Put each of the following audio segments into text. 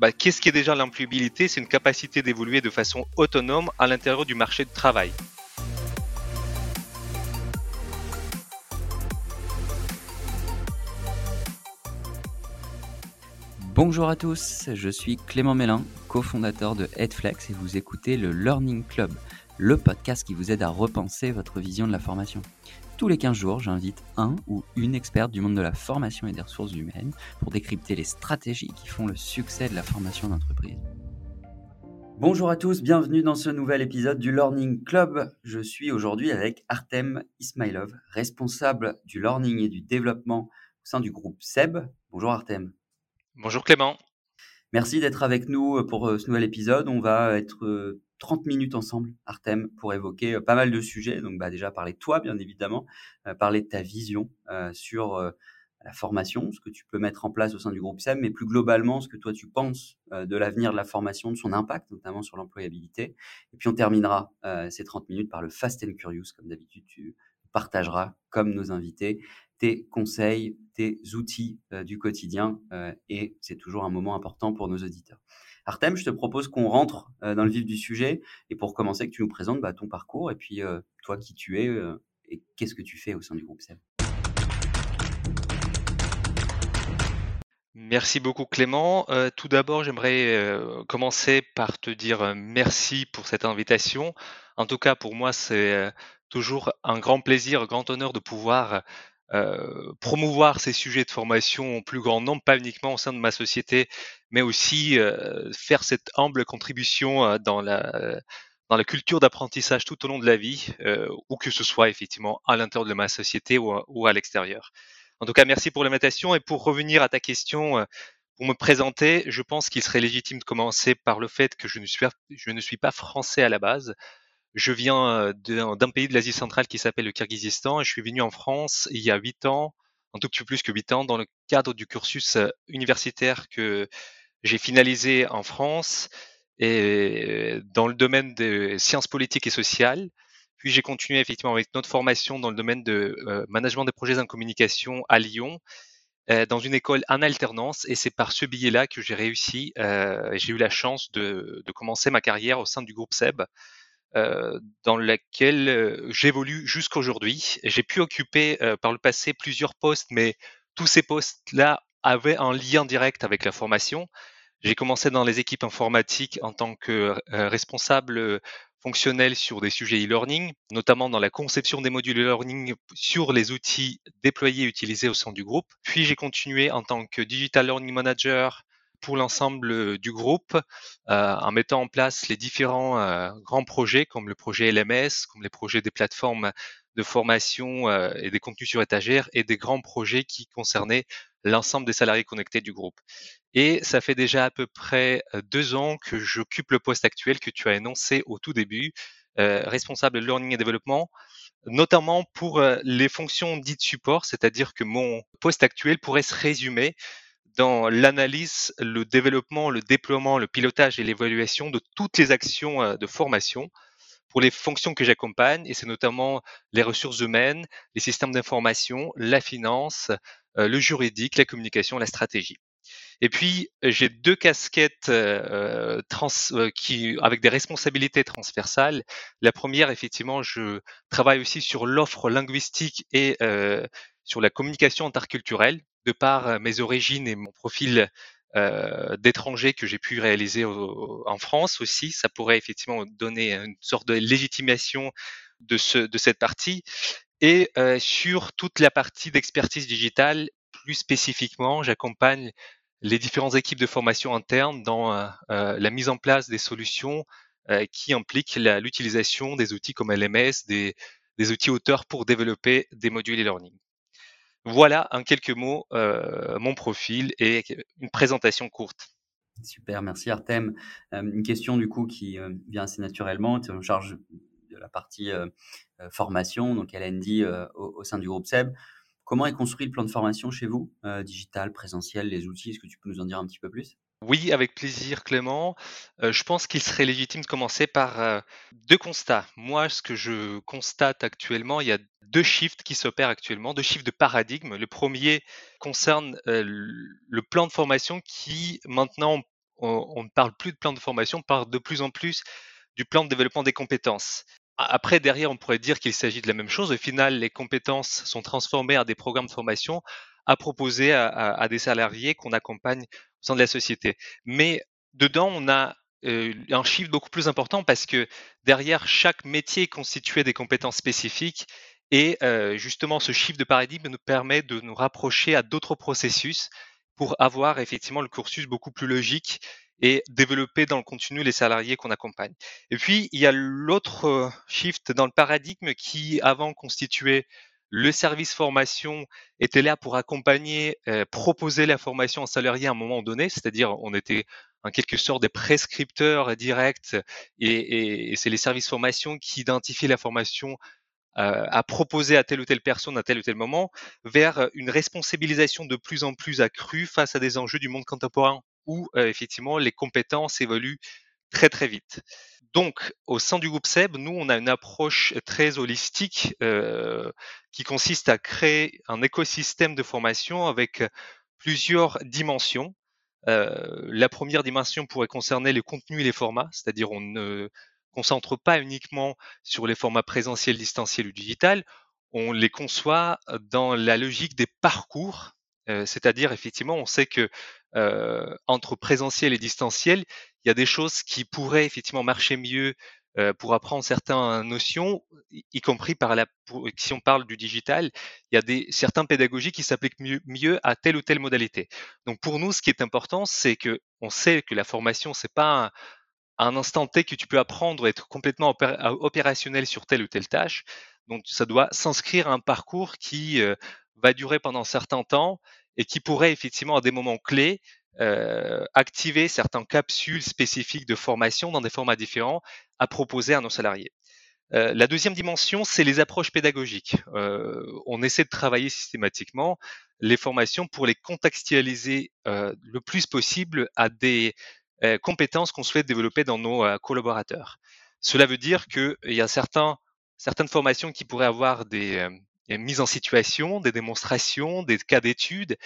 Bah, Qu'est-ce qui est déjà l'employabilité C'est une capacité d'évoluer de façon autonome à l'intérieur du marché de travail. Bonjour à tous, je suis Clément Mélin, cofondateur de Headflex et vous écoutez le Learning Club, le podcast qui vous aide à repenser votre vision de la formation. Tous les 15 jours, j'invite un ou une experte du monde de la formation et des ressources humaines pour décrypter les stratégies qui font le succès de la formation d'entreprise. Bonjour à tous, bienvenue dans ce nouvel épisode du Learning Club. Je suis aujourd'hui avec Artem Ismailov, responsable du learning et du développement au sein du groupe SEB. Bonjour Artem. Bonjour Clément. Merci d'être avec nous pour ce nouvel épisode. On va être 30 minutes ensemble, Artem, pour évoquer euh, pas mal de sujets. Donc, bah, déjà, parler de toi, bien évidemment, euh, parler de ta vision euh, sur la formation, ce que tu peux mettre en place au sein du groupe SEM, mais plus globalement, ce que toi, tu penses de l'avenir de la formation, de son impact, notamment sur l'employabilité. Et puis, on terminera ces 30 minutes par le Fast and Curious. Comme d'habitude, tu partageras, comme nos invités, tes conseils, tes outils du quotidien. et c'est toujours un moment important pour nos auditeurs. Artem, je te propose qu'on rentre euh, dans le vif du sujet et pour commencer, que tu nous présentes bah, ton parcours et puis euh, toi qui tu es euh, et qu'est-ce que tu fais au sein du groupe SEB? Merci beaucoup Clément. tout d'abord, j'aimerais commencer par te dire merci pour cette invitation. En tout cas, pour moi, c'est toujours un grand plaisir, un grand honneur de pouvoir euh, promouvoir ces sujets de formation au plus grand nombre, pas uniquement au sein de ma société, mais aussi euh, faire cette humble contribution euh, dans la dans la culture d'apprentissage tout au long de la vie, ou que ce soit effectivement à l'intérieur de ma société ou, ou à l'extérieur. En tout cas, merci pour l'invitation. Et pour revenir à ta question, pour me présenter, je pense qu'il serait légitime de commencer par le fait que je ne suis, je ne suis pas français à la base. Je viens d'un pays de l'Asie centrale qui s'appelle le Kyrgyzstan et je suis venu en France il y a huit ans, un tout petit peu plus que huit ans, dans le cadre du cursus universitaire que j'ai finalisé en France et dans le domaine des sciences politiques et sociales. Puis j'ai continué effectivement avec notre formation dans le domaine de management des projets en communication à Lyon, dans une école en alternance. Et c'est par ce billet-là que j'ai réussi, j'ai eu la chance de, commencer ma carrière au sein du groupe SEB, euh, dans laquelle euh, j'évolue jusqu'aujourd'hui. J'ai pu occuper euh, par le passé plusieurs postes, mais tous ces postes-là avaient un lien direct avec la formation. J'ai commencé dans les équipes informatiques en tant que responsable fonctionnel sur des sujets e-learning, notamment dans la conception des modules e-learning sur les outils déployés et utilisés au sein du groupe. Puis j'ai continué en tant que digital learning manager pour l'ensemble du groupe euh, en mettant en place les différents euh, grands projets comme le projet LMS, comme les projets des plateformes de formation euh, et des contenus sur étagère et des grands projets qui concernaient l'ensemble des salariés connectés du groupe. Et ça fait déjà à peu près deux ans que j'occupe le poste actuel que tu as énoncé au tout début, responsable learning et développement, notamment pour les fonctions dites support, c'est-à-dire que mon poste actuel pourrait se résumer dans l'analyse, le développement, le déploiement, le pilotage et l'évaluation de toutes les actions euh, de formation pour les fonctions que j'accompagne, et c'est notamment les ressources humaines, les systèmes d'information, la finance, euh, le juridique, la communication, la stratégie. Et puis, j'ai deux casquettes euh, qui, avec des responsabilités transversales. La première, effectivement, je travaille aussi sur l'offre linguistique et sur la communication interculturelle de par euh, mes origines et mon profil euh, d'étranger que j'ai pu réaliser en France aussi, ça pourrait effectivement donner une sorte de légitimation de, ce, de cette partie. Et euh, sur toute la partie d'expertise digitale, plus spécifiquement, j'accompagne les différentes équipes de formation interne dans la mise en place des solutions qui impliquent l'utilisation des outils comme LMS, des, des outils auteurs pour développer des modules e-learning. Voilà en quelques mots euh, mon profil et une présentation courte. Super, merci Artem. Euh, une question du coup qui euh, vient assez naturellement. Tu es en charge de la partie formation, donc LND au, au, sein du groupe SEB. Comment est construit le plan de formation chez vous Digital, présentiel, les outils Est-ce que tu peux nous en dire un petit peu plus? Oui, avec plaisir, Clément. Euh, je pense qu'il serait légitime de commencer par euh, deux constats. Moi, ce que je constate actuellement, il y a deux shifts qui s'opèrent actuellement, deux shifts de paradigme. Le premier concerne euh, le plan de formation qui, maintenant, on, ne parle plus de plan de formation, on parle de plus en plus du plan de développement des compétences. Après, derrière, on pourrait dire qu'il s'agit de la même chose. Au final, les compétences sont transformées en des programmes de formation à proposer à, des salariés qu'on accompagne au de la société. Mais dedans, on a euh, un chiffre beaucoup plus important parce que derrière chaque métier est constitué des compétences spécifiques et euh, justement ce chiffre de paradigme nous permet de nous rapprocher à d'autres processus pour avoir effectivement le cursus beaucoup plus logique et développer dans le continu les salariés qu'on accompagne. Et puis, il y a l'autre euh, shift dans le paradigme qui, avant, constituait le service formation, était là pour accompagner, euh, proposer la formation aux salariés à un moment donné, c'est-à-dire on était en quelque sorte des prescripteurs directs et, c'est les services formation qui identifient la formation euh, à proposer à telle ou telle personne à tel ou tel moment, vers une responsabilisation de plus en plus accrue face à des enjeux du monde contemporain où euh, effectivement les compétences évoluent très très vite. Donc, au sein du groupe SEB, nous, on a une approche très holistique euh, qui consiste à créer un écosystème de formation avec plusieurs dimensions. Euh, la première dimension pourrait concerner les contenus et les formats, c'est-à-dire on ne concentre pas uniquement sur les formats présentiels, distanciels ou digital, on les conçoit dans la logique des parcours, euh, c'est-à-dire effectivement, on sait que euh, entre présentiel et distanciel, il y a des choses qui pourraient effectivement marcher mieux euh, pour apprendre certaines notions, y, compris si on parle du digital, il y a des certains pédagogies qui s'appliquent mieux, à telle ou telle modalité. Donc pour nous, ce qui est important, c'est que on sait que la formation, c'est pas un instant T que tu peux apprendre, être complètement opérationnel sur telle ou telle tâche. Donc ça doit s'inscrire à un parcours qui euh, va durer pendant un certain temps et qui pourrait effectivement à des moments clés euh, activer certaines capsules spécifiques de formation dans des formats différents à proposer à nos salariés. Euh, la deuxième dimension, c'est les approches pédagogiques. Euh, on essaie de travailler systématiquement les formations pour les contextualiser euh, le plus possible à des euh, compétences qu'on souhaite développer dans nos euh, collaborateurs. Cela veut dire qu'il y a certains, certaines formations qui pourraient avoir des, euh, mises en situation, des démonstrations, des cas d'études,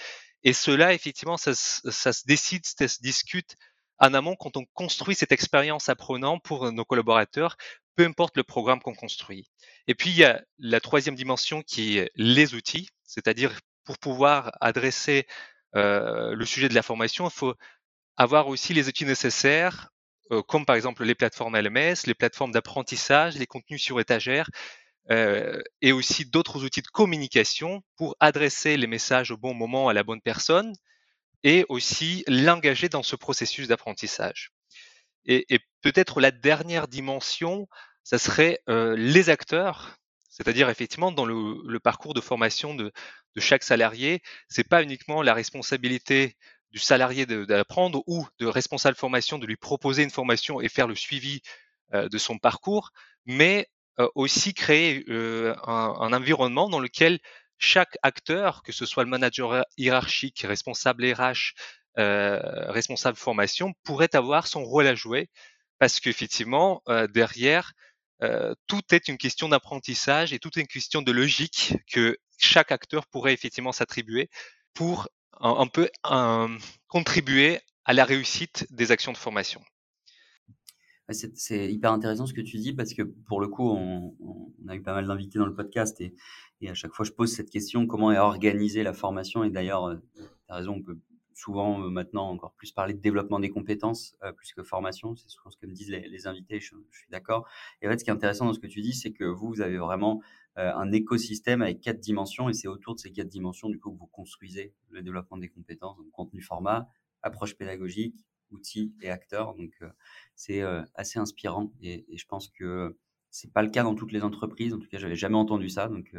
et cela, effectivement, ça, ça, se décide, ça se discute en amont quand on construit cette expérience apprenant pour nos collaborateurs, peu importe le programme qu'on construit. Et puis, il y a la troisième dimension qui est les outils, c'est-à-dire pour pouvoir adresser euh, le sujet de la formation, il faut avoir aussi les outils nécessaires, euh, comme par exemple les plateformes LMS, les plateformes d'apprentissage, les contenus sur étagère, euh, et aussi d'autres outils de communication pour adresser les messages au bon moment à la bonne personne et aussi l'engager dans ce processus d'apprentissage. Et, peut-être la dernière dimension, ça serait euh, les acteurs, c'est-à-dire effectivement dans le, parcours de formation de, chaque salarié, c'est pas uniquement la responsabilité du salarié d'apprendre ou de responsable formation de lui proposer une formation et faire le suivi euh, de son parcours, mais aussi créer euh, un, un, environnement dans lequel chaque acteur, que ce soit le manager hiérarchique, responsable RH, responsable formation, pourrait avoir son rôle à jouer parce qu'effectivement, derrière, tout est une question d'apprentissage et tout est une question de logique que chaque acteur pourrait effectivement s'attribuer pour un, peu contribuer à la réussite des actions de formation. C'est hyper intéressant ce que tu dis parce que pour le coup, on, on a eu pas mal d'invités dans le podcast et, et, à chaque fois, je pose cette question comment est organisée la formation Et d'ailleurs, euh, tu as raison, on peut souvent euh, maintenant encore plus parler de développement des compétences euh, plus que formation. C'est souvent ce que me disent les, les invités, je, je suis d'accord. Et en fait, ce qui est intéressant dans ce que tu dis, c'est que vous, vous avez vraiment euh, un écosystème avec quatre dimensions et c'est autour de ces quatre dimensions du coup que vous construisez le développement des compétences, donc contenu format, approche pédagogique, outils et acteurs. Donc euh, c'est euh, assez inspirant et, et, je pense que c'est pas le cas dans toutes les entreprises. En tout cas, j'avais jamais entendu ça. Donc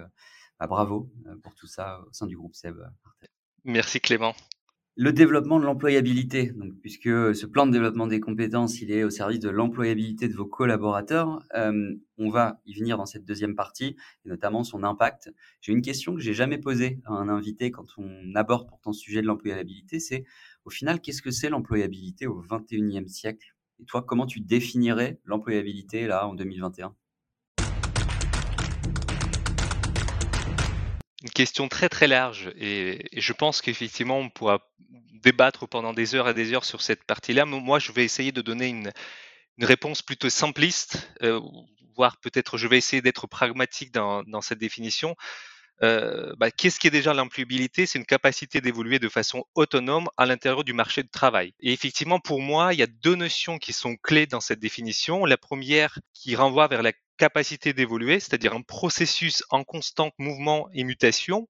bah, bravo pour tout ça au sein du groupe SEB. Merci Clément. Le développement de l'employabilité, donc puisque ce plan de développement des compétences, il est au service de l'employabilité de vos collaborateurs, euh, on va y venir dans cette deuxième partie, et notamment son impact. J'ai une question que j'ai jamais posée à un invité quand on aborde pourtant ce sujet de l'employabilité, c'est au final, qu'est-ce que c'est l'employabilité au 21e siècle? Et toi, comment tu définirais l'employabilité là en 2021 une question très très large et, je pense qu'effectivement on pourra débattre pendant des heures et des heures sur cette partie-là. Moi, je vais essayer de donner une, réponse plutôt simpliste, euh, voire peut-être je vais essayer d'être pragmatique dans cette définition. Euh, bah, qu'est-ce qui est déjà l'employabilité? C'est une capacité d'évoluer de façon autonome à l'intérieur du marché du travail. Et effectivement, pour moi, il y a deux notions qui sont clés dans cette définition. La première qui renvoie vers la capacité d'évoluer, c'est-à-dire un processus en constant mouvement et mutation,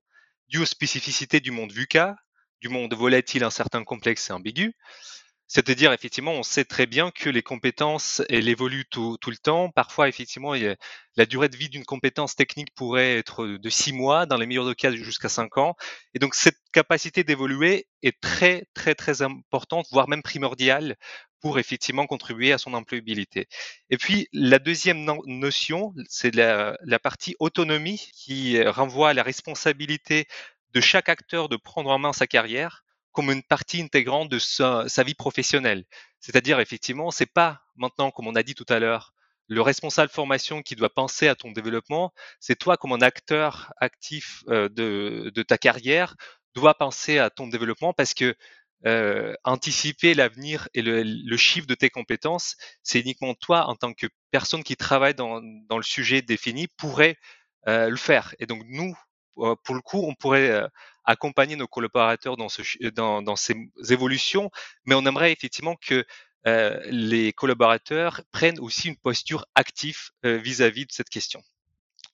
dû aux spécificités du monde VUCA, du monde volatile, incertain, complexe et ambigu. C'est-à-dire, effectivement, on sait très bien que les compétences, elles évoluent tout, le temps. Parfois, effectivement, la durée de vie d'une compétence technique pourrait être de six mois, dans les meilleurs cas jusqu'à cinq ans. Et donc, cette capacité d'évoluer est très, très, très importante, voire même primordiale pour effectivement contribuer à son employabilité. Et puis, la deuxième notion, c'est la, la partie autonomie qui renvoie à la responsabilité de chaque acteur de prendre en main sa carrière comme une partie intégrante de sa, vie professionnelle. C'est-à-dire, effectivement, c'est pas maintenant, comme on a dit tout à l'heure, le responsable formation qui doit penser à ton développement, c'est toi comme un acteur actif euh, de, ta carrière dois penser à ton développement parce que euh, anticiper l'avenir et le, chiffre de tes compétences, c'est uniquement toi en tant que personne qui travaille dans, le sujet défini pourrait euh, le faire. Et donc nous, pour le coup, on pourrait accompagner nos collaborateurs dans, ce, dans, dans, ces évolutions, mais on aimerait effectivement que les collaborateurs prennent aussi une posture active vis-à-vis de cette question.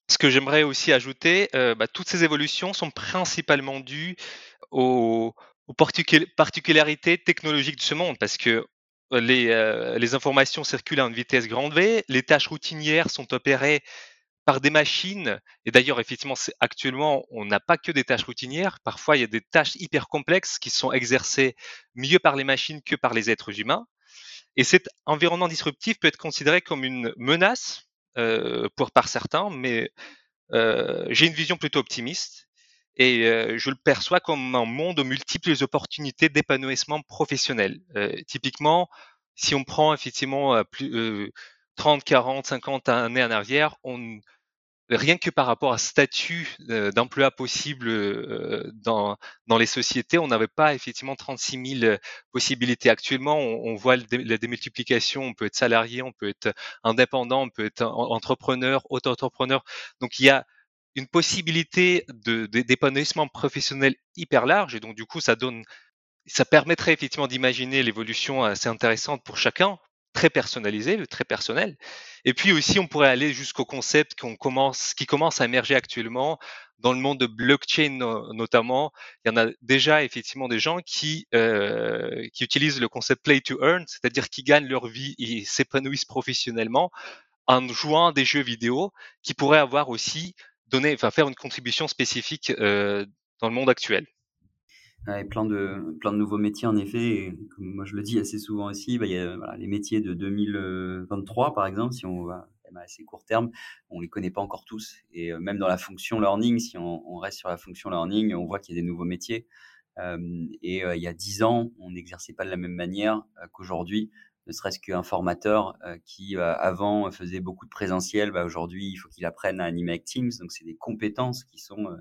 Ce que j'aimerais aussi ajouter, bah, toutes ces évolutions sont principalement dues aux, aux particularités technologiques de ce monde, parce que les, les, informations circulent à une vitesse grande V, les tâches routinières sont opérées par des machines. Et d'ailleurs, effectivement, actuellement, on n'a pas que des tâches routinières. Parfois, il y a des tâches hyper complexes qui sont exercées mieux par les machines que par les êtres humains. Et cet environnement disruptif peut être considéré comme une menace euh, pour par certains, mais euh, j'ai une vision plutôt optimiste et euh, je le perçois comme un monde aux multiples opportunités d'épanouissement professionnel. Typiquement, si on prend effectivement plus, 30, 40, 50 années en arrière, on, rien que par rapport à statut euh, d'emploi possible euh, dans, dans les sociétés, on n'avait pas effectivement 36 000 possibilités. Actuellement, on, voit la démultiplication, on peut être salarié, on peut être indépendant, on peut être entrepreneur, auto-entrepreneur. Donc il y a une possibilité de, d'épanouissement professionnel hyper large et donc du coup ça donne ça permettrait effectivement d'imaginer l'évolution assez intéressante pour chacun, très personnalisé, très personnel. Et puis aussi, on pourrait aller jusqu'au concept qu'on commence, qui commence à émerger actuellement dans le monde de blockchain notamment. Il y en a déjà effectivement des gens qui euh, qui utilisent le concept play to earn, c'est-à-dire qui gagnent leur vie et s'épanouissent professionnellement en jouant des jeux vidéo, qui pourraient avoir aussi donné, enfin faire une contribution spécifique euh, dans le monde actuel. Ouais, plein de plein de nouveaux métiers en effet. Et comme moi je le dis assez souvent aussi, bah, il y a voilà, les métiers de 2023 par exemple, si on va à assez court terme, on les connaît pas encore tous. Et euh, même dans la fonction learning, si on, reste sur la fonction learning, on voit qu'il y a des nouveaux métiers. Euh, et euh, il y a dix ans, on n'exerçait pas de la même manière qu'aujourd'hui. Ne serait-ce qu'un formateur qui avant faisait beaucoup de présentiel, bah, aujourd'hui il faut qu'il apprenne à animer avec Teams. Donc c'est des compétences qui sont euh,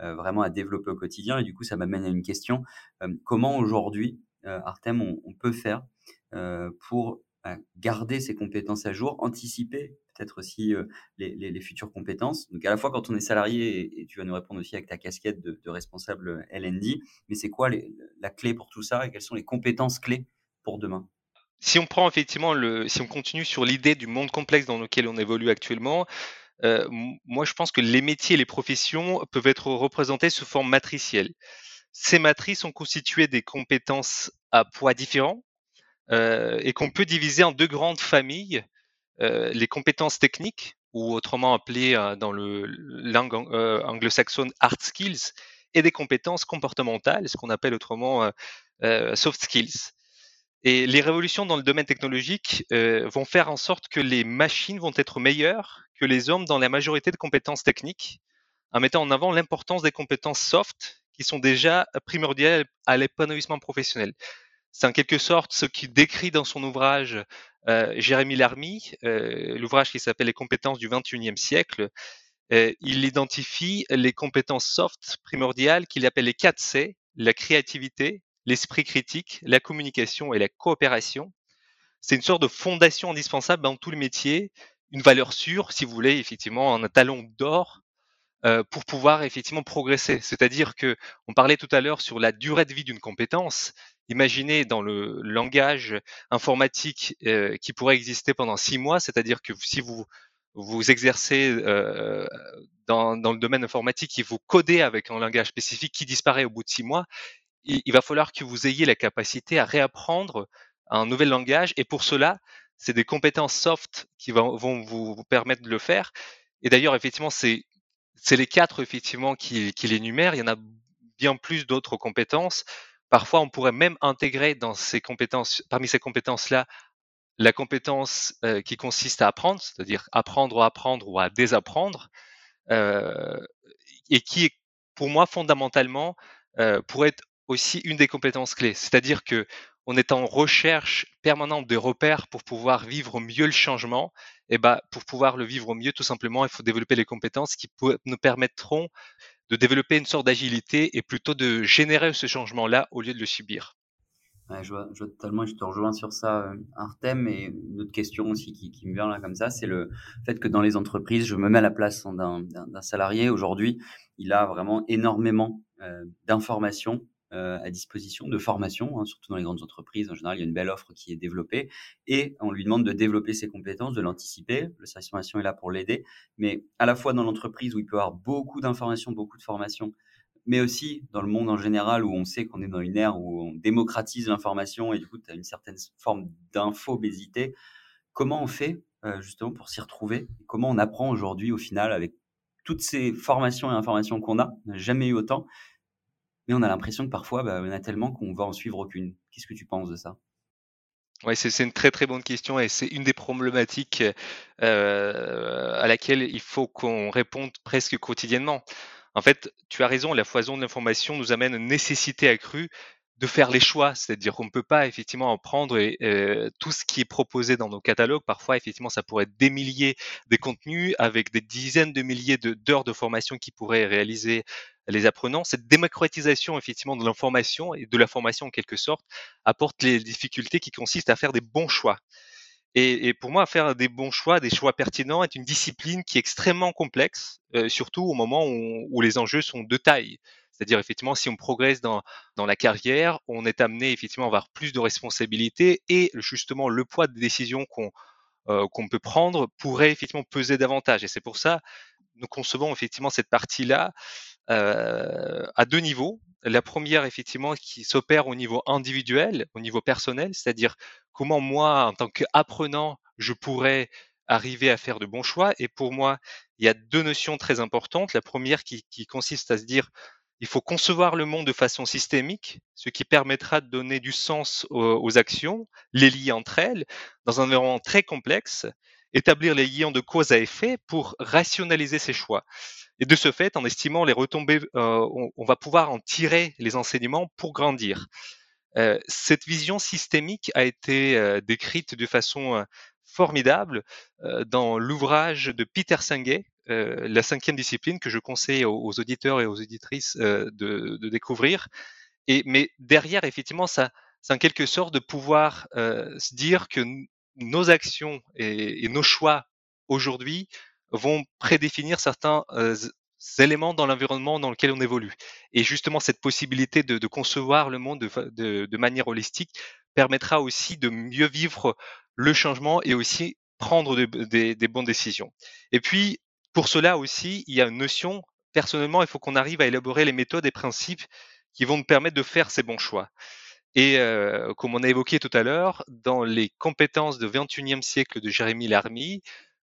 vraiment à développer au quotidien. Et du coup, ça m'amène à une question. Euh, comment aujourd'hui, euh, Artem, on, peut faire pour garder ses compétences à jour, anticiper peut-être aussi les, futures compétences? Donc à la fois quand on est salarié, et, tu vas nous répondre aussi avec ta casquette de, responsable LND, mais c'est quoi la clé pour tout ça et quelles sont les compétences clés pour demain? Si on prend effectivement le, si on continue sur l'idée du monde complexe dans lequel on évolue actuellement, euh, moi, je pense que les métiers et les professions peuvent être représentés sous forme matricielle. Ces matrices sont constituées des compétences à poids différents euh, et qu'on peut diviser en deux grandes familles. Euh, les compétences techniques, ou autrement appelées dans le langue anglo-saxonne hard skills, et des compétences comportementales, ce qu'on appelle autrement soft skills. Et les révolutions dans le domaine technologique euh, vont faire en sorte que les machines vont être meilleures que les hommes dans la majorité de compétences techniques, en mettant en avant l'importance des compétences soft qui sont déjà primordiales à l'épanouissement professionnel. C'est en quelque sorte ce qu'il décrit dans son ouvrage euh, Jérémy Larmy, euh, l'ouvrage qui s'appelle Les compétences du 21e siècle, il identifie les compétences soft primordiales qu'il appelle les 4 C, la créativité, l'esprit critique, la communication et la coopération. C'est une sorte de fondation indispensable dans tous les métiers, une valeur sûre, si vous voulez, effectivement, un talon d'or euh, pour pouvoir effectivement progresser. C'est-à-dire que on parlait tout à l'heure sur la durée de vie d'une compétence. Imaginez dans le langage informatique euh, qui pourrait exister pendant six mois, c'est-à-dire que si vous vous exercez euh, dans, dans, le domaine informatique et vous codez avec un langage spécifique qui disparaît au bout de six mois, il, il va falloir que vous ayez la capacité à réapprendre un nouvel langage. Et pour cela, c'est des compétences soft qui vont, vous, permettre de le faire. Et d'ailleurs, effectivement, c'est les quatre effectivement qui, qui l'énumèrent. Il y en a bien plus d'autres compétences. Parfois, on pourrait même intégrer dans ces compétences, parmi ces compétences-là, la compétence euh, qui consiste à apprendre, c'est-à-dire apprendre apprendre ou à désapprendre, euh, et qui pour moi fondamentalement euh, pourrait être aussi une des compétences clés. C'est-à-dire que on est en recherche permanente de repères pour pouvoir vivre mieux le changement. Et bah, pour pouvoir le vivre mieux, tout simplement, il faut développer les compétences qui nous permettront de développer une sorte d'agilité et plutôt de générer ce changement-là au lieu de le subir. Je, vois, je vois totalement, je te rejoins sur ça, euh, Artem. Et une autre question aussi qui, me vient là comme ça, c'est le fait que dans les entreprises, je me mets à la place d'un salarié. Aujourd'hui, il a vraiment énormément euh, d'informations à disposition de formation, hein, surtout dans les grandes entreprises. En général, il y a une belle offre qui est développée et on lui demande de développer ses compétences, de l'anticiper. Le service formation est là pour l'aider, mais à la fois dans l'entreprise où il peut avoir beaucoup d'informations, beaucoup de formations, mais aussi dans le monde en général où on sait qu'on est dans une ère où on démocratise l'information et du coup, tu as une certaine forme d'infobésité. Comment on fait euh, justement pour s'y retrouver? Comment on apprend aujourd'hui au final avec toutes ces formations et informations qu'on a, on n'a jamais eu autant, mais on a l'impression que parfois, bah, on a tellement qu'on va en suivre aucune. Qu'est-ce que tu penses de ça? Oui, c'est une très très bonne question et c'est une des problématiques euh, à laquelle il faut qu'on réponde presque quotidiennement. En fait, tu as raison, la foison de l'information nous amène une nécessité accrue de faire les choix, c'est-à-dire qu'on ne peut pas effectivement en prendre euh, tout ce qui est proposé dans nos catalogues. Parfois, effectivement, ça pourrait être des milliers de contenus avec des dizaines de milliers d'heures de, formation qui pourraient réaliser les apprenants. Cette démocratisation effectivement de l'information et de la formation en quelque sorte apporte les difficultés qui consistent à faire des bons choix. Et, et, pour moi, faire des bons choix, des choix pertinents, est une discipline qui est extrêmement complexe, euh, surtout au moment où, où, les enjeux sont de taille. C'est-à-dire effectivement, si on progresse dans, dans la carrière, on est amené effectivement à avoir plus de responsabilités et justement le poids des décisions qu'on euh, qu'on peut prendre pourrait effectivement peser davantage. Et c'est pour ça nous concevons effectivement cette partie-là à deux niveaux. La première, effectivement, qui s'opère au niveau individuel, au niveau personnel, c'est-à-dire comment moi, en tant qu'apprenant, je pourrais arriver à faire de bons choix. Et pour moi, il y a deux notions très importantes. La première qui, qui consiste à se dire il faut concevoir le monde de façon systémique, ce qui permettra de donner du sens aux, actions, les lier entre elles, dans un environnement très complexe, établir les liens de cause à effet pour rationaliser ses choix. Et de ce fait, en estimant les retombées, euh, on, va pouvoir en tirer les enseignements pour grandir. Euh, cette vision systémique a été euh, décrite de façon formidable dans l'ouvrage de Peter Senge, la cinquième discipline que je conseille aux, auditeurs et aux auditrices de, découvrir. Mais derrière, effectivement, c'est en quelque sorte de pouvoir se dire que nos actions et nos choix aujourd'hui vont prédéfinir certains éléments dans l'environnement dans lequel on évolue. Et justement, cette possibilité de, concevoir le monde de, manière holistique permettra aussi de mieux vivre le changement et aussi prendre des, bonnes décisions. Et puis, pour cela aussi, il y a une notion, personnellement, il faut qu'on arrive à élaborer les méthodes et principes qui vont nous permettre de faire ces bons choix. Et euh, comme on a évoqué tout à l'heure, dans les compétences de 21e siècle de Jérémy Larmy,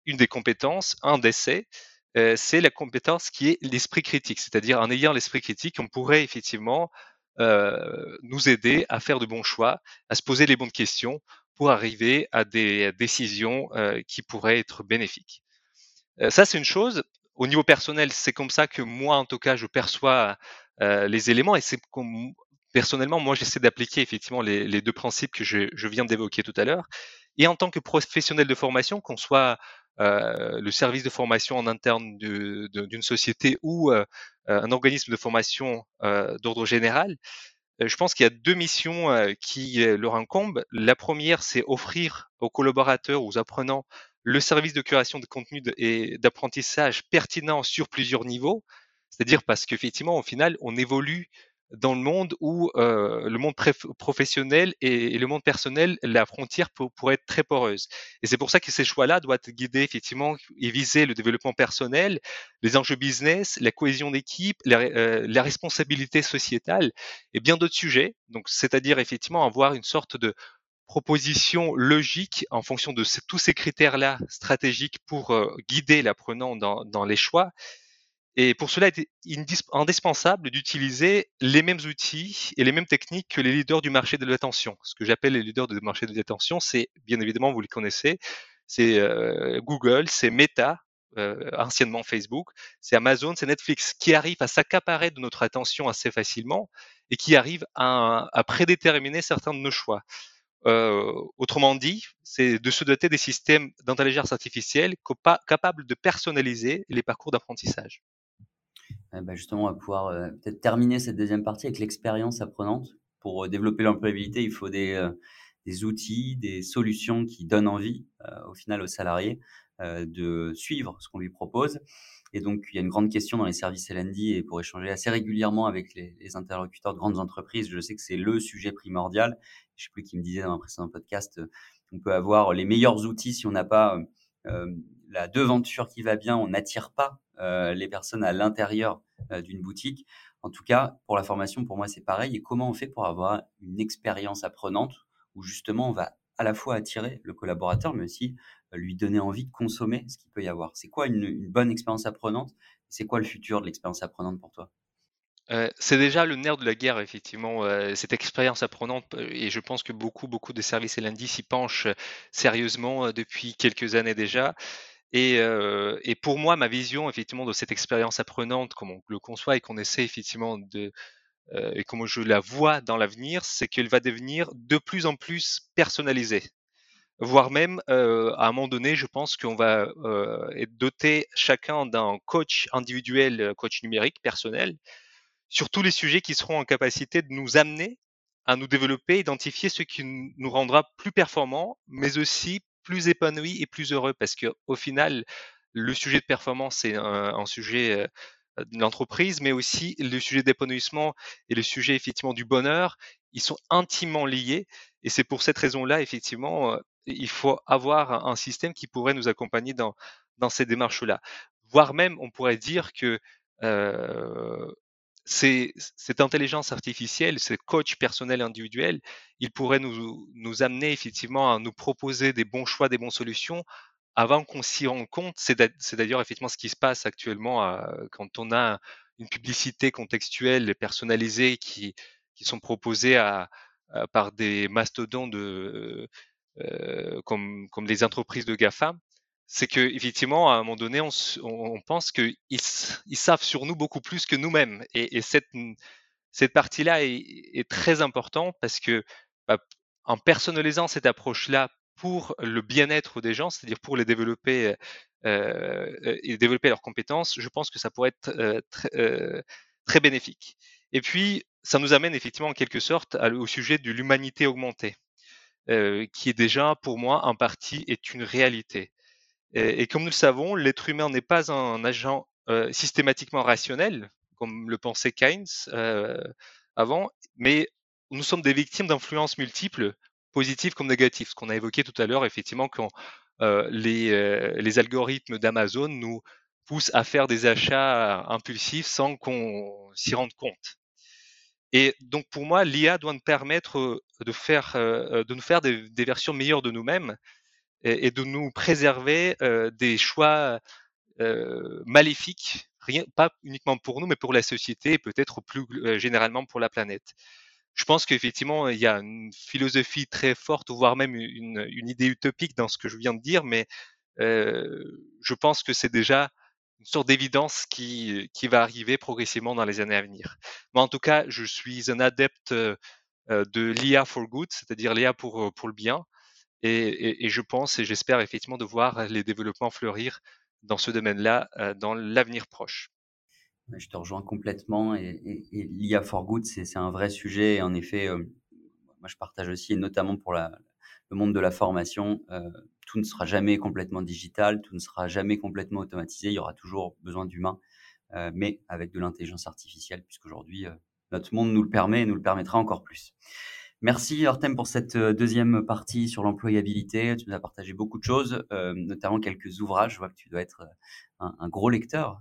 une des compétences, un d'essai, euh, c'est la compétence qui est l'esprit critique. C'est-à-dire, en ayant l'esprit critique, on pourrait effectivement euh, nous aider à faire de bons choix, à se poser les bonnes questions pour arriver à des décisions euh, qui pourraient être bénéfiques. Euh, ça, c'est une chose. Au niveau personnel, c'est comme ça que moi, en tout cas, je perçois les éléments et c'est comme personnellement, moi, j'essaie d'appliquer effectivement les, les, deux principes que je, je viens d'évoquer tout à l'heure. Et en tant que professionnel de formation, qu'on soit le service de formation en interne d'une société ou un organisme de formation d'ordre général, je pense qu'il y a deux missions qui leur incombent. La première, c'est offrir aux collaborateurs, aux apprenants, le service de curation de contenu et d'apprentissage pertinent sur plusieurs niveaux. C'est-à-dire parce qu'effectivement, au final, on évolue dans le monde où euh, le monde professionnel et, le monde personnel, la frontière pourrait être très poreuse. Et c'est pour ça que ces choix-là doivent guider effectivement et viser le développement personnel, les enjeux business, la cohésion d'équipe, la, euh, la, responsabilité sociétale et bien d'autres sujets. Donc, c'est-à-dire effectivement avoir une sorte de proposition logique en fonction de tous ces critères-là stratégiques pour euh, guider l'apprenant dans les choix et pour cela, il est indispensable d'utiliser les mêmes outils et les mêmes techniques que les leaders du marché de l'attention. Ce que j'appelle les leaders du marché de l'attention, c'est bien évidemment, vous les connaissez, c'est euh, Google, c'est Meta, euh, anciennement Facebook, c'est Amazon, c'est Netflix, qui arrivent à s'accaparer de notre attention assez facilement et qui arrivent à, prédéterminer certains de nos choix. Euh, autrement dit, c'est de se doter des systèmes d'intelligence artificielle capables de personnaliser les parcours d'apprentissage. Bah, justement, on va pouvoir euh, peut-être terminer cette deuxième partie avec l'expérience apprenante. Pour euh, développer l'employabilité, il faut des, euh, des, outils, des solutions qui donnent envie au final aux salariés de suivre ce qu'on lui propose. Et donc, il y a une grande question dans les services LND et pour échanger assez régulièrement avec les, les interlocuteurs de grandes entreprises, je sais que c'est le sujet primordial. Je sais plus qui me disait dans un précédent podcast, on peut avoir les meilleurs outils si on n'a pas euh, la devanture qui va bien, on n'attire pas euh, les personnes à l'intérieur euh, d'une boutique. En tout cas, pour la formation, pour moi, c'est pareil. Et comment on fait pour avoir une expérience apprenante où justement on va à la fois attirer le collaborateur, mais aussi lui donner envie de consommer ce qu'il peut y avoir? C'est quoi une, bonne expérience apprenante? C'est quoi le futur de l'expérience apprenante pour toi? C'est déjà le nerf de la guerre, effectivement, cette expérience apprenante, et je pense que beaucoup, beaucoup de services et l'indice s'y penchent sérieusement depuis quelques années déjà. Et, euh, et, pour moi, ma vision effectivement de cette expérience apprenante, comme on le conçoit et qu'on essaie effectivement de euh, et comment je la vois dans l'avenir, c'est qu'elle va devenir de plus en plus personnalisée, voire même euh, à un moment donné, je pense qu'on va être doté chacun d'un coach individuel, coach numérique personnel, sur tous les sujets qui seront en capacité de nous amener à nous développer, identifier ce qui nous rendra plus performants, mais aussi plus épanoui et plus heureux parce que au final, le sujet de performance c'est un, sujet euh, de l'entreprise, mais aussi le sujet d'épanouissement et le sujet effectivement du bonheur, ils sont intimement liés. Et c'est pour cette raison-là, effectivement, euh, il faut avoir un système qui pourrait nous accompagner dans, dans ces démarches-là. Voire même, on pourrait dire que euh, cette intelligence artificielle, ce coach personnel individuel, il pourrait nous, amener effectivement à nous proposer des bons choix, des bonnes solutions avant qu'on s'y rende compte. C'est d'ailleurs effectivement ce qui se passe actuellement euh, quand on a une publicité contextuelle et personnalisée qui, sont proposées par des mastodontes de, euh, comme, comme les entreprises de GAFA c'est que effectivement à un moment donné on, pense qu'ils ils savent sur nous beaucoup plus que nous-mêmes et, et, cette partie-là est, très importante parce que bah, en personnalisant cette approche-là pour le bien-être des gens, c'est-à-dire pour les développer euh, et développer leurs compétences, je pense que ça pourrait être euh, très, euh, bénéfique. Et puis ça nous amène effectivement en quelque sorte au sujet de l'humanité augmentée, euh, qui est déjà pour moi en partie est une réalité. Et, comme nous le savons, l'être humain n'est pas un agent euh, systématiquement rationnel, comme le pensait Keynes euh, avant, mais nous sommes des victimes d'influences multiples, positives comme négatives, ce qu'on a évoqué tout à l'heure, effectivement, quand euh, les, algorithmes d'Amazon nous poussent à faire des achats impulsifs sans qu'on s'y rende compte. Et donc pour moi, l'IA doit nous permettre de faire, de nous faire des versions meilleures de nous-mêmes et, de nous préserver euh, des choix euh, maléfiques, pas uniquement pour nous, mais pour la société et peut-être plus euh, généralement pour la planète. Je pense qu'effectivement, il y a une philosophie très forte, voire même une, idée utopique dans ce que je viens de dire, mais je pense que c'est déjà une sorte d'évidence qui, va arriver progressivement dans les années à venir. Mais en tout cas, je suis un adepte de l'IA for good, c'est-à-dire l'IA pour le bien. Et, je pense et j'espère effectivement de voir les développements fleurir dans ce domaine-là dans l'avenir proche. Je te rejoins complètement et, l'IA for Good, c'est un vrai sujet. Et en effet, moi je partage aussi, et notamment pour le monde de la formation, tout ne sera jamais complètement digital, tout ne sera jamais complètement automatisé. Il y aura toujours besoin d'humains, mais avec de l'intelligence artificielle, puisqu'aujourd'hui, notre monde nous le permet et nous le permettra encore plus. Merci Artem pour cette euh, deuxième partie sur l'employabilité. Tu nous as partagé beaucoup de choses, euh, notamment quelques ouvrages. Je vois que tu dois être euh, un, gros lecteur,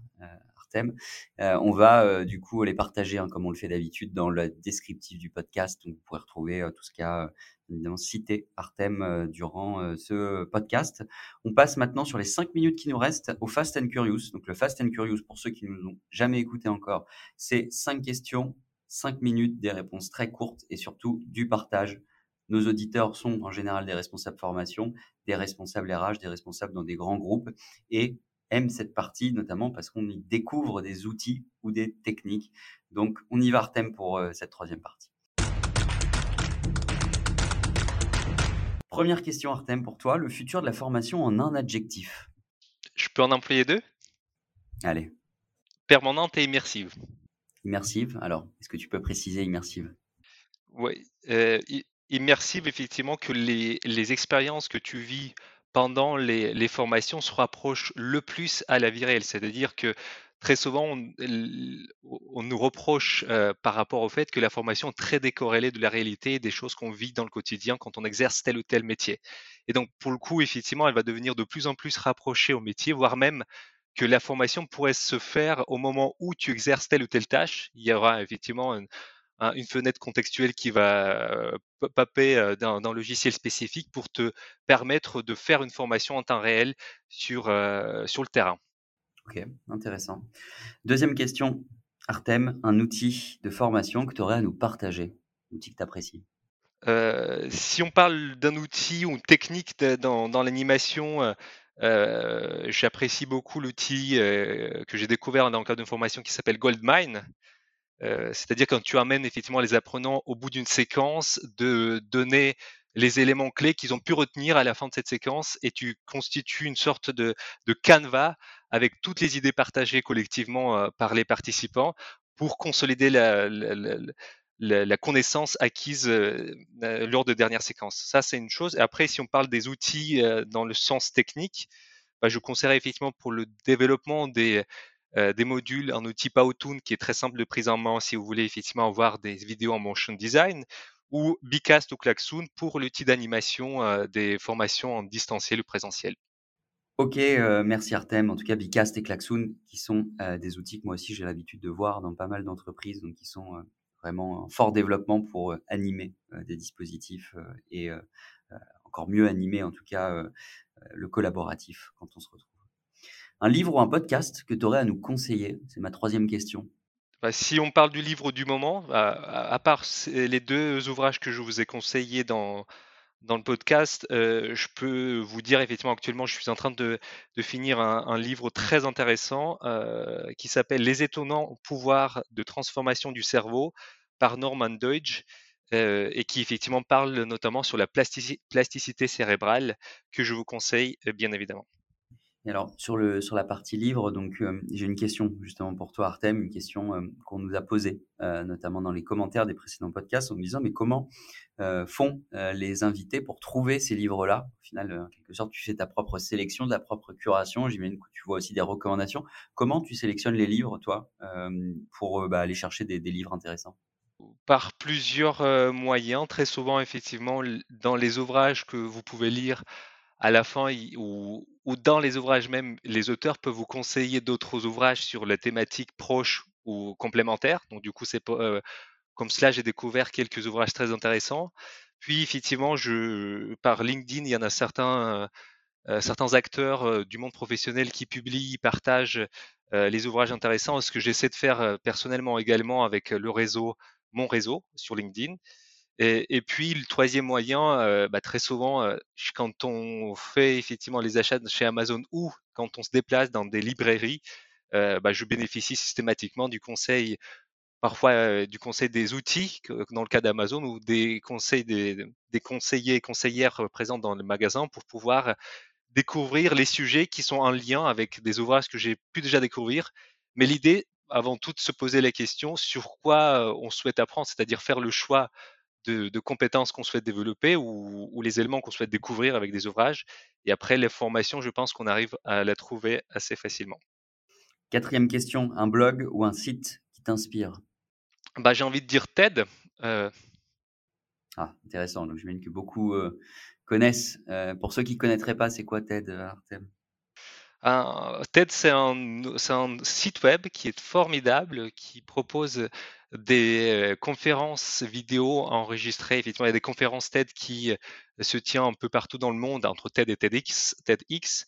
Artem. on va du coup les partager hein, comme on le fait d'habitude dans le descriptif du podcast. Donc, vous pourrez retrouver tout ce qu'a évidemment cité Artem durant ce podcast. On passe maintenant sur les cinq minutes qui nous restent au Fast and Curious. Donc le Fast and Curious, pour ceux qui ne nous ont jamais écouté encore, c'est cinq questions 5 minutes, des réponses très courtes et surtout du partage. Nos auditeurs sont en général des responsables formation, des responsables RH, des responsables dans des grands groupes et aiment cette partie notamment parce qu'on y découvre des outils ou des techniques. Donc on y va Artem pour euh, cette troisième partie. Première question Artem pour toi, le futur de la formation en un adjectif. Je peux en employer deux? Allez. Permanente et immersive. Immersive, alors, est-ce que tu peux préciser immersive? Oui, euh, immersive, effectivement, que les, les, expériences que tu vis pendant les, les, formations se rapprochent le plus à la vie réelle. C'est-à-dire que très souvent, on, nous reproche euh, par rapport au fait que la formation est très décorrélée de la réalité des choses qu'on vit dans le quotidien quand on exerce tel ou tel métier. Et donc, pour le coup, effectivement, elle va devenir de plus en plus rapprochée au métier, voire même que la formation pourrait se faire au moment où tu exerces telle ou telle tâche. Il y aura effectivement une, fenêtre contextuelle qui va euh, paper euh, d'un, logiciel spécifique pour te permettre de faire une formation en temps réel sur, euh, sur le terrain. Ok, intéressant. Deuxième question, Artem, un outil de formation que tu aurais à nous partager, un outil que tu apprécies? Si on parle d'un outil ou une technique dans, dans l'animation, euh, j'apprécie beaucoup l'outil euh, que j'ai découvert dans le cadre d'une formation qui s'appelle Goldmine. Euh, c'est-à-dire quand tu amènes effectivement les apprenants au bout d'une séquence, de donner les éléments clés qu'ils ont pu retenir à la fin de cette séquence et tu constitues une sorte de, de canevas avec toutes les idées partagées collectivement par les participants pour consolider la, la, la, la connaissance acquise lors de dernières séquences. Ça, c'est une chose. Et après, si on parle des outils dans le sens technique, bah, je conseillerais effectivement pour le développement des, des modules un outil Powtoon qui est très simple de prise en main si vous voulez effectivement avoir des vidéos en motion design ou Bicast ou Klaxoon pour l'outil d'animation des formations en distanciel ou présentiel. Ok, merci Artem. En tout cas, Bicast et Klaxoon, qui sont des outils que moi aussi j'ai l'habitude de voir dans pas mal d'entreprises, donc qui sont vraiment un fort développement pour animer des dispositifs et encore mieux animer en tout cas le collaboratif quand on se retrouve. Un livre ou un podcast que tu aurais à nous conseiller? C'est ma troisième question. Bah, si on parle du livre du moment, à, part les deux ouvrages que je vous ai conseillés dans, dans le podcast, je peux vous dire effectivement actuellement, je suis en train de, finir un, livre très intéressant qui s'appelle Les étonnants pouvoirs de transformation du cerveau par Norman Deutsch et qui effectivement parle notamment sur la plasticité cérébrale que je vous conseille bien évidemment. Et alors sur le sur la partie livre, donc j'ai une question justement pour toi Artem, une question qu'on nous a posée notamment dans les commentaires des précédents podcasts en me disant mais comment font les invités pour trouver ces livres-là? Au final, en quelque sorte, tu fais ta propre sélection, de la propre curation. J'imagine que tu vois aussi des recommandations. Comment tu sélectionnes les livres, toi, pour bah, aller chercher des livres intéressants? Par plusieurs moyens. Très souvent, effectivement, dans les ouvrages que vous pouvez lire à la fin ou, dans les ouvrages même, les auteurs peuvent vous conseiller d'autres ouvrages sur la thématique proche ou complémentaire. Donc, du coup, c'est comme cela, j'ai découvert quelques ouvrages très intéressants. Puis, effectivement, je, par LinkedIn, il y en a certains, certains acteurs du monde professionnel qui publient, partagent les ouvrages intéressants. Ce que j'essaie de faire personnellement également avec le réseau mon réseau sur LinkedIn. Et, puis le troisième moyen, euh, bah, très souvent, euh, quand on fait effectivement les achats chez Amazon ou quand on se déplace dans des librairies, euh, bah, je bénéficie systématiquement du conseil parfois du conseil des outils, dans le cas d'Amazon, ou des conseils des, conseillers et conseillères présents dans le magasin pour pouvoir découvrir les sujets qui sont en lien avec des ouvrages que j'ai pu déjà découvrir. Mais l'idée, avant tout, de se poser la question sur quoi on souhaite apprendre, c'est-à-dire faire le choix de, compétences qu'on souhaite développer ou, ou les éléments qu'on souhaite découvrir avec des ouvrages. Et après, les formations, je pense qu'on arrive à la trouver assez facilement. Quatrième question, un blog ou un site qui t'inspire? Bah, J'ai envie de dire TED. Euh. Ah, intéressant. Donc, je mène que beaucoup euh, connaissent. Euh, pour ceux qui ne connaîtraient pas, c'est quoi TED, Artem? TED, c'est un, site web qui est formidable, qui propose des conférences vidéo enregistrées. Effectivement, il y a des conférences TED qui se tiennent un peu partout dans le monde, entre TED et TEDx. TEDx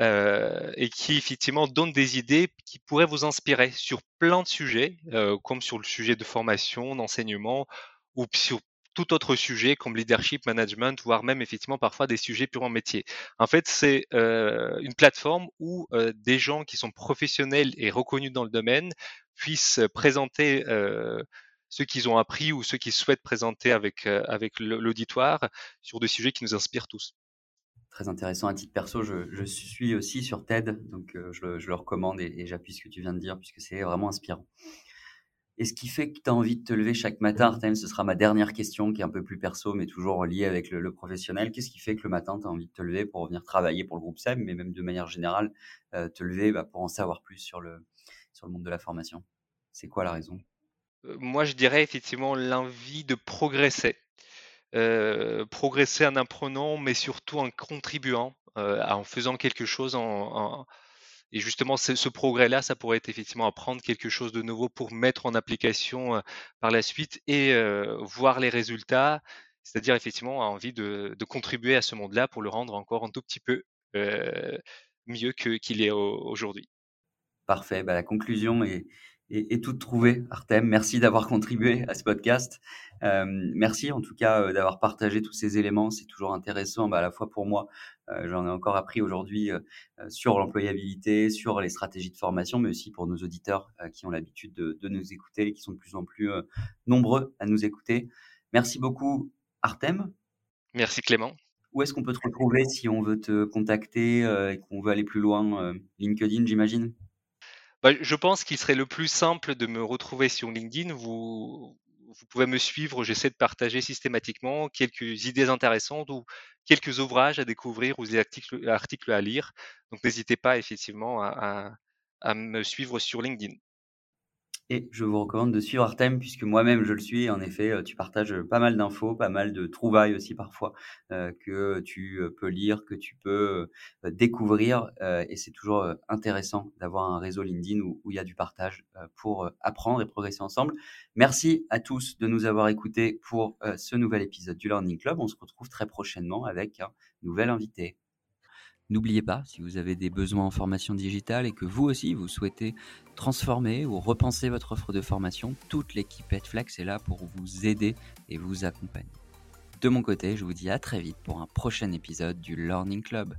euh, et qui effectivement donne des idées qui pourraient vous inspirer sur plein de sujets, euh, comme sur le sujet de formation, d'enseignement, ou sur tout autre sujet comme leadership, management, voire même effectivement parfois des sujets purement métier. En fait, c'est euh, une plateforme où euh, des gens qui sont professionnels et reconnus dans le domaine puissent présenter euh, ce qu'ils ont appris ou ce qu'ils souhaitent présenter avec, avec l'auditoire sur des sujets qui nous inspirent tous très intéressant. À titre perso, je, suis aussi sur TED, donc je, le recommande et, j'appuie ce que tu viens de dire puisque c'est vraiment inspirant. Et ce qui fait que tu as envie de te lever chaque matin, Artem, ce sera ma dernière question qui est un peu plus perso, mais toujours liée avec le, professionnel. Qu'est-ce qui fait que le matin, tu as envie de te lever pour venir travailler pour le groupe SEM, mais même de manière générale, euh, te lever bah, pour en savoir plus sur le, sur le monde de la formation? C'est quoi la raison? Euh, Moi, je dirais effectivement l'envie de progresser. Euh, progresser en apprenant, mais surtout en contribuant, en faisant quelque chose. En, Et justement, ce, progrès-là, ça pourrait être effectivement apprendre quelque chose de nouveau pour mettre en application euh, par la suite et voir les résultats. C'est-à-dire effectivement envie de, contribuer à ce monde-là pour le rendre encore un tout petit peu mieux qu'il est aujourd'hui. Parfait. Bah, la conclusion est, et, tout trouvé, Artem. Merci d'avoir contribué à ce podcast. Euh, merci en tout cas euh, d'avoir partagé tous ces éléments. C'est toujours intéressant, bah, à la fois pour moi, euh, j'en ai encore appris aujourd'hui sur l'employabilité, sur les stratégies de formation, mais aussi pour nos auditeurs qui ont l'habitude de, de, nous écouter et qui sont de plus en plus nombreux à nous écouter. Merci beaucoup, Artem. Merci Clément. Où est-ce qu'on peut te retrouver si on veut te contacter et qu'on veut aller plus loin LinkedIn, j'imagine? Bah, je pense qu'il serait le plus simple de me retrouver sur LinkedIn. Vous, pouvez me suivre. J'essaie de partager systématiquement quelques idées intéressantes ou quelques ouvrages à découvrir ou des articles, à lire. Donc n'hésitez pas effectivement à me suivre sur LinkedIn. Et je vous recommande de suivre Artem puisque moi-même je le suis. En effet, euh, tu partages pas mal d'infos, pas mal de trouvailles aussi parfois euh, que tu euh, peux lire, que tu peux découvrir. et c'est toujours intéressant d'avoir un réseau LinkedIn où, où, il y a du partage pour apprendre et progresser ensemble. Merci à tous de nous avoir écoutés pour ce nouvel épisode du Learning Club. On se retrouve très prochainement avec un nouvel invité. N'oubliez pas, si vous avez des besoins en formation digitale et que vous aussi vous souhaitez transformer ou repenser votre offre de formation, toute l'équipe Edflex est là pour vous aider et vous accompagner. De mon côté, je vous dis à très vite pour un prochain épisode du Learning Club.